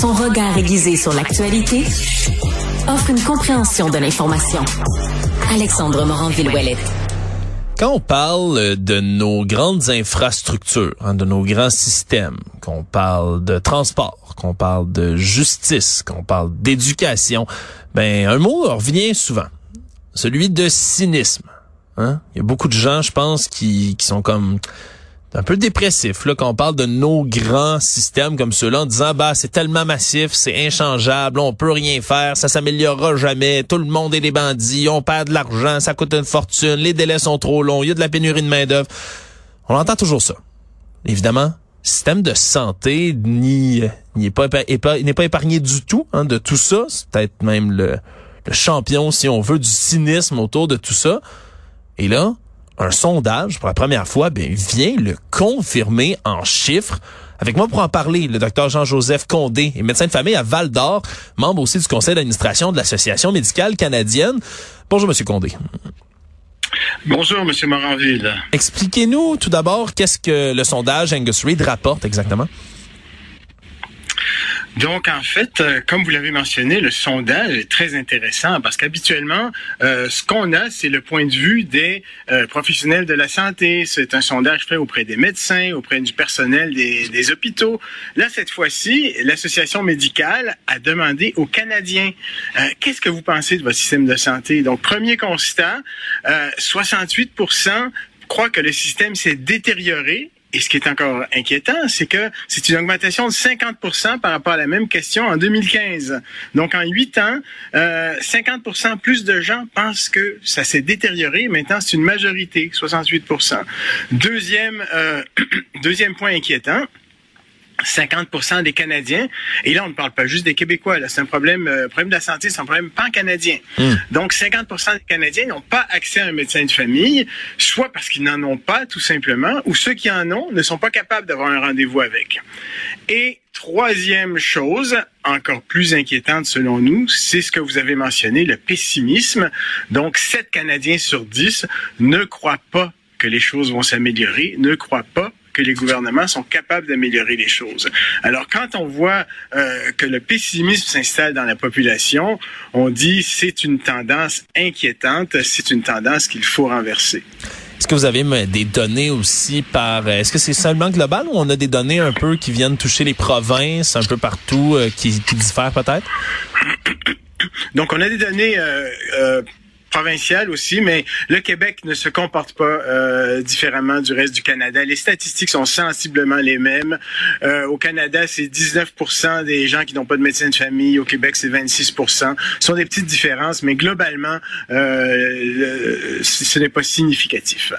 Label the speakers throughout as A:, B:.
A: Son regard aiguisé sur l'actualité offre une compréhension de l'information. Alexandre Morin-Villouellette.
B: Quand on parle de nos grandes infrastructures, hein, de nos grands systèmes, qu'on parle de transport, qu'on parle de justice, qu'on parle d'éducation, ben un mot revient souvent, celui de cynisme. Hein? Il y a beaucoup de gens, je pense, qui sont comme un peu dépressif là quand on parle de nos grands systèmes comme ceux-là en disant bah c'est tellement massif, c'est inchangeable, on peut rien faire, ça s'améliorera jamais, tout le monde est des bandits, on perd de l'argent, ça coûte une fortune, les délais sont trop longs, il y a de la pénurie de main-d'œuvre. On entend toujours ça. Évidemment, système de santé n'y n'est pas n'est pas épargné du tout hein, de tout ça, c'est peut-être même le, le champion si on veut du cynisme autour de tout ça. Et là, un sondage pour la première fois ben, vient le confirmer en chiffres. Avec moi pour en parler, le docteur Jean-Joseph Condé est médecin de famille à Val d'Or, membre aussi du conseil d'administration de l'Association médicale canadienne. Bonjour, Monsieur Condé.
C: Bonjour, Monsieur Moranville.
B: Expliquez-nous tout d'abord qu'est-ce que le sondage Angus Reid rapporte exactement.
C: Donc, en fait, euh, comme vous l'avez mentionné, le sondage est très intéressant parce qu'habituellement, euh, ce qu'on a, c'est le point de vue des euh, professionnels de la santé. C'est un sondage fait auprès des médecins, auprès du personnel des, des hôpitaux. Là, cette fois-ci, l'association médicale a demandé aux Canadiens, qu'est-ce que vous pensez de votre système de santé? Donc, premier constat, 68% croient que le système s'est détérioré et ce qui est encore inquiétant, c'est que c'est une augmentation de 50 par rapport à la même question en 2015. Donc, en huit ans, euh, 50% plus de gens pensent que ça s'est détérioré. Maintenant, c'est une majorité, 68 Deuxième, euh, deuxième point inquiétant, 50 des Canadiens. Et là, on ne parle pas juste des Québécois. Là, c'est un problème, euh, problème de la santé, c'est un problème pan-canadien. Hmm. Donc, 50 des Canadiens n'ont pas accès à un médecin de famille, soit parce qu'ils n'en ont pas, tout simplement, ou ceux qui en ont ne sont pas capables d'avoir un rendez-vous avec. Et troisième chose, encore plus inquiétante selon nous, c'est ce que vous avez mentionné, le pessimisme. Donc, 7 Canadiens sur 10 ne croient pas que les choses vont s'améliorer, ne croient pas que les gouvernements sont capables d'améliorer les choses. Alors, quand on voit euh, que le pessimisme s'installe dans la population, on dit c'est une tendance inquiétante, c'est une tendance qu'il faut renverser.
B: Est-ce que vous avez des données aussi par... Est-ce que c'est seulement global ou on a des données un peu qui viennent toucher les provinces un peu partout, euh, qui, qui diffèrent peut-être?
C: Donc, on a des données euh, euh provincial aussi, mais le Québec ne se comporte pas euh, différemment du reste du Canada. Les statistiques sont sensiblement les mêmes. Euh, au Canada, c'est 19 des gens qui n'ont pas de médecin de famille. Au Québec, c'est 26 Ce sont des petites différences, mais globalement, euh, ce n'est pas significatif.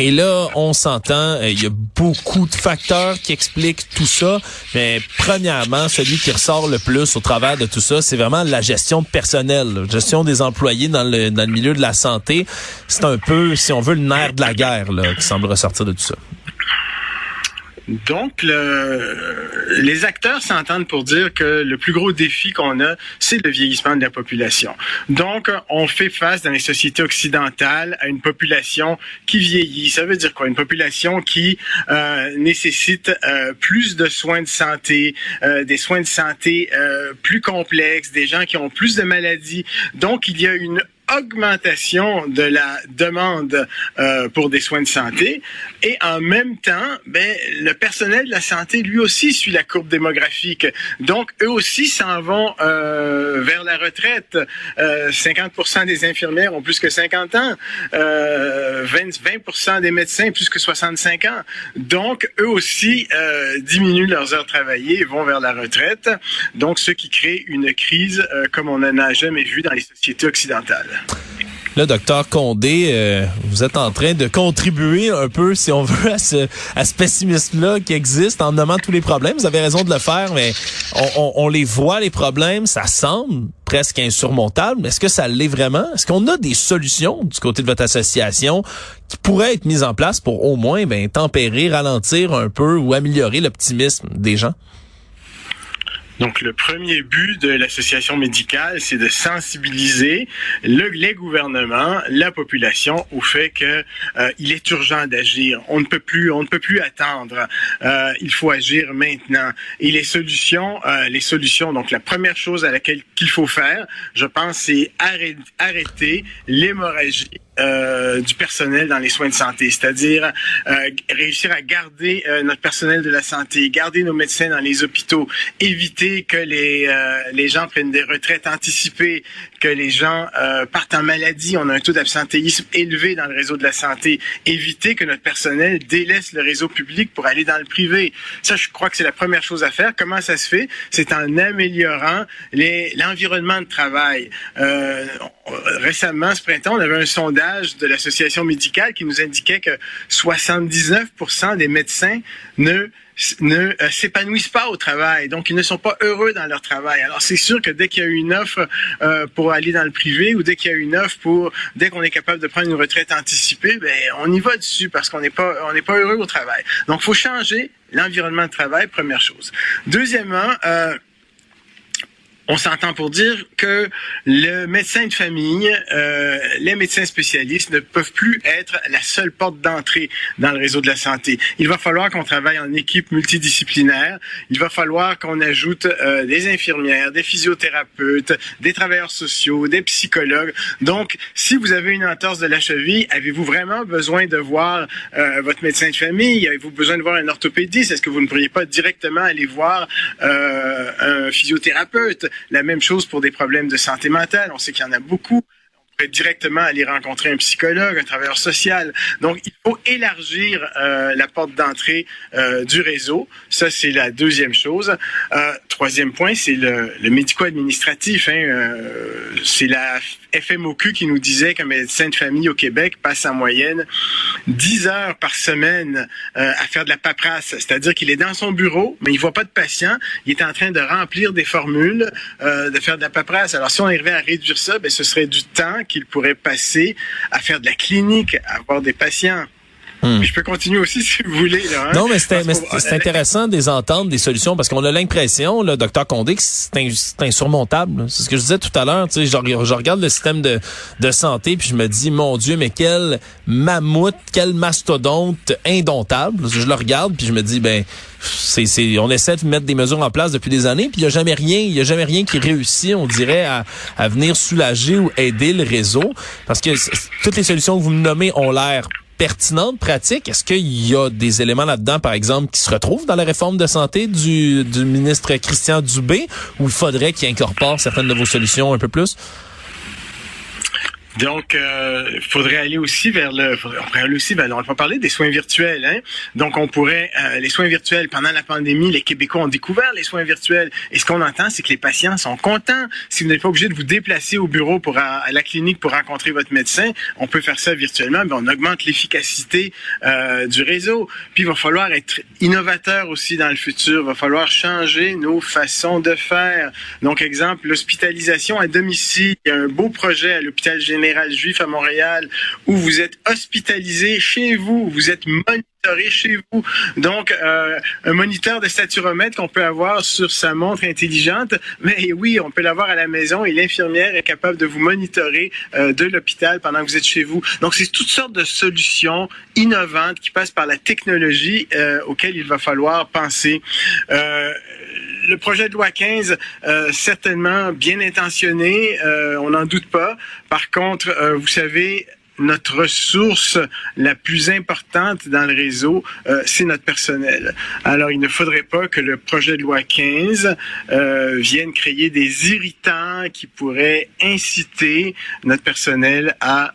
B: Et là, on s'entend, euh, il y a beaucoup de facteurs qui expliquent tout ça. Mais premièrement, celui qui ressort le plus au travers de tout ça, c'est vraiment la gestion personnelle, la gestion des employés dans le, dans le milieu de la santé. C'est un peu, si on veut, le nerf de la guerre là, qui semble ressortir de tout ça.
C: Donc, le, les acteurs s'entendent pour dire que le plus gros défi qu'on a, c'est le vieillissement de la population. Donc, on fait face dans les sociétés occidentales à une population qui vieillit. Ça veut dire quoi? Une population qui euh, nécessite euh, plus de soins de santé, euh, des soins de santé euh, plus complexes, des gens qui ont plus de maladies. Donc, il y a une augmentation de la demande euh, pour des soins de santé et en même temps, ben, le personnel de la santé lui aussi suit la courbe démographique. Donc eux aussi s'en vont euh, vers la retraite. Euh, 50% des infirmières ont plus que 50 ans, euh, 20, 20% des médecins plus que 65 ans. Donc eux aussi euh, diminuent leurs heures travaillées et vont vers la retraite. Donc ce qui crée une crise euh, comme on n'en a jamais vu dans les sociétés occidentales.
B: Là, docteur Condé, euh, vous êtes en train de contribuer un peu, si on veut, à ce, à ce pessimisme-là qui existe en nommant tous les problèmes. Vous avez raison de le faire, mais on, on, les voit, les problèmes, ça semble presque insurmontable. Est-ce que ça l'est vraiment? Est-ce qu'on a des solutions du côté de votre association qui pourraient être mises en place pour au moins ben, tempérer, ralentir un peu ou améliorer l'optimisme des gens?
C: Donc, le premier but de l'association médicale, c'est de sensibiliser le, les gouvernements, la population au fait que euh, il est urgent d'agir. On ne peut plus, on ne peut plus attendre. Euh, il faut agir maintenant. Et les solutions, euh, les solutions. Donc, la première chose à laquelle qu'il faut faire, je pense, c'est arrêter l'hémorragie euh, du personnel dans les soins de santé, c'est-à-dire euh, réussir à garder euh, notre personnel de la santé, garder nos médecins dans les hôpitaux, éviter que les euh, les gens prennent des retraites anticipées, que les gens partent en maladie. On a un taux d'absentéisme élevé dans le réseau de la santé. Éviter que notre personnel délaisse le réseau public pour aller dans le privé. Ça, je crois que c'est la première chose à faire. Comment ça se fait? C'est en améliorant l'environnement de travail. récemment, ce printemps, on avait un sondage de l'association médicale qui nous indiquait que 79% des médecins ne ne euh, s'épanouissent pas au travail, donc ils ne sont pas heureux dans leur travail. Alors c'est sûr que dès qu'il y a une offre euh, pour aller dans le privé ou dès qu'il y a une offre pour dès qu'on est capable de prendre une retraite anticipée, ben on y va dessus parce qu'on n'est pas on n'est pas heureux au travail. Donc faut changer l'environnement de travail, première chose. Deuxièmement, euh, on s'entend pour dire que le médecin de famille, euh, les médecins spécialistes ne peuvent plus être la seule porte d'entrée dans le réseau de la santé. Il va falloir qu'on travaille en équipe multidisciplinaire. Il va falloir qu'on ajoute euh, des infirmières, des physiothérapeutes, des travailleurs sociaux, des psychologues. Donc, si vous avez une entorse de la cheville, avez-vous vraiment besoin de voir euh, votre médecin de famille? Avez-vous besoin de voir un orthopédiste? Est-ce que vous ne pourriez pas directement aller voir euh, un physiothérapeute? La même chose pour des problèmes de santé mentale. On sait qu'il y en a beaucoup directement aller rencontrer un psychologue, un travailleur social. Donc, il faut élargir euh, la porte d'entrée euh, du réseau. Ça, c'est la deuxième chose. Euh, troisième point, c'est le, le médico-administratif. Hein, euh, c'est la FMOQ qui nous disait qu'un médecin de famille au Québec passe en moyenne 10 heures par semaine euh, à faire de la paperasse. C'est-à-dire qu'il est dans son bureau, mais il voit pas de patient. Il est en train de remplir des formules, de faire de la paperasse. Alors, si on arrivait à réduire ça, ben, ce serait du temps qu'il pourrait passer à faire de la clinique, à avoir des patients. Hmm. Je peux continuer aussi si vous voulez. Là,
B: hein. Non, mais c'est intéressant de les entendre, des solutions, parce qu'on a l'impression, le docteur Condé, que c'est insurmontable. C'est ce que je disais tout à l'heure. Je, je regarde le système de, de santé, puis je me dis, mon Dieu, mais quel mammouth, quel mastodonte indomptable. Je le regarde, puis je me dis, ben, c'est, on essaie de mettre des mesures en place depuis des années, puis il y a jamais rien, il y a jamais rien qui réussit, on dirait, à, à venir soulager ou aider le réseau, parce que toutes les solutions que vous me nommez ont l'air pertinente, pratique. Est-ce qu'il y a des éléments là-dedans, par exemple, qui se retrouvent dans la réforme de santé du, du ministre Christian Dubé, ou il faudrait qu'il incorpore certaines de vos solutions un peu plus?
C: Donc, il euh, faudrait aller aussi vers le, on pourrait aller aussi vers, on va parler des soins virtuels. Hein? Donc, on pourrait, euh, les soins virtuels, pendant la pandémie, les Québécois ont découvert les soins virtuels. Et ce qu'on entend, c'est que les patients sont contents. Si vous n'êtes pas obligé de vous déplacer au bureau pour à, la clinique pour rencontrer votre médecin, on peut faire ça virtuellement, mais on augmente l'efficacité euh, du réseau. Puis, il va falloir être innovateur aussi dans le futur. Il va falloir changer nos façons de faire. Donc, exemple, l'hospitalisation à domicile. Il y a un beau projet à l'hôpital général juif à Montréal où vous êtes hospitalisé chez vous, vous êtes monitoré chez vous. Donc, euh, un moniteur de saturomètre qu'on peut avoir sur sa montre intelligente, mais oui, on peut l'avoir à la maison et l'infirmière est capable de vous monitorer euh, de l'hôpital pendant que vous êtes chez vous. Donc, c'est toutes sortes de solutions innovantes qui passent par la technologie euh, auxquelles il va falloir penser le projet de loi 15, euh, certainement bien intentionné, euh, on n'en doute pas. Par contre, euh, vous savez, notre ressource la plus importante dans le réseau, c'est notre personnel. Alors, il ne faudrait pas que le projet de loi 15 vienne créer des irritants qui pourraient inciter notre personnel à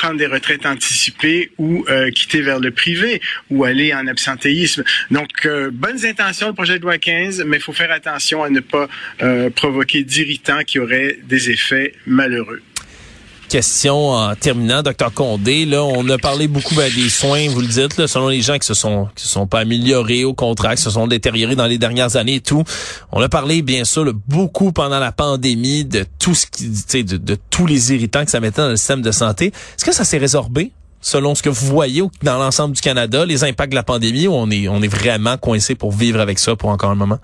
C: prendre des retraites anticipées ou euh, quitter vers le privé ou aller en absentéisme. Donc, euh, bonnes intentions, le projet de loi 15, mais il faut faire attention à ne pas euh, provoquer d'irritants qui auraient des effets malheureux
B: question en terminant, docteur Condé. Là, on a parlé beaucoup ben, des soins, vous le dites, là, selon les gens qui se sont qui se sont pas améliorés au contraire, qui se sont détériorés dans les dernières années et tout. On a parlé bien sûr beaucoup pendant la pandémie de tout ce qui, de, de tous les irritants que ça mettait dans le système de santé. Est-ce que ça s'est résorbé? selon ce que vous voyez dans l'ensemble du Canada, les impacts de la pandémie, on est, on est vraiment coincé pour vivre avec ça pour encore un moment?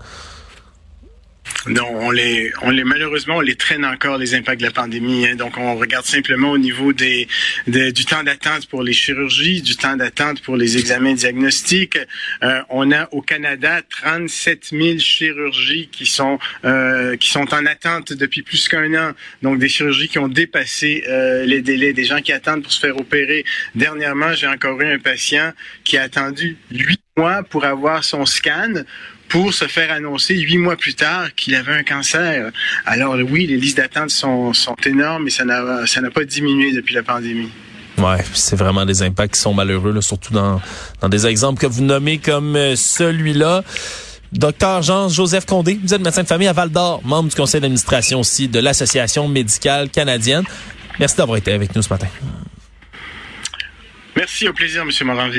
C: On les, on les malheureusement, on les traîne encore les impacts de la pandémie. Hein. Donc, on regarde simplement au niveau des, du temps d'attente pour les chirurgies, du temps d'attente pour les examens diagnostiques. Euh, on a au Canada 37 000 chirurgies qui sont euh, qui sont en attente depuis plus qu'un an. Donc, des chirurgies qui ont dépassé euh, les délais, des gens qui attendent pour se faire opérer. Dernièrement, j'ai encore eu un patient qui a attendu huit mois pour avoir son scan pour se faire annoncer huit mois plus tard qu'il avait un cancer. Alors oui, les listes d'attente sont, sont énormes et ça n'a, ça n'a pas diminué depuis la pandémie.
B: Ouais, c'est vraiment des impacts qui sont malheureux, là, surtout dans, dans des exemples que vous nommez comme euh, celui-là. Docteur Jean-Joseph Condé, vous êtes médecin de famille à Val d'Or, membre du conseil d'administration aussi de l'Association médicale canadienne. Merci d'avoir été avec nous ce matin.
C: Merci, au plaisir, M. Moranville.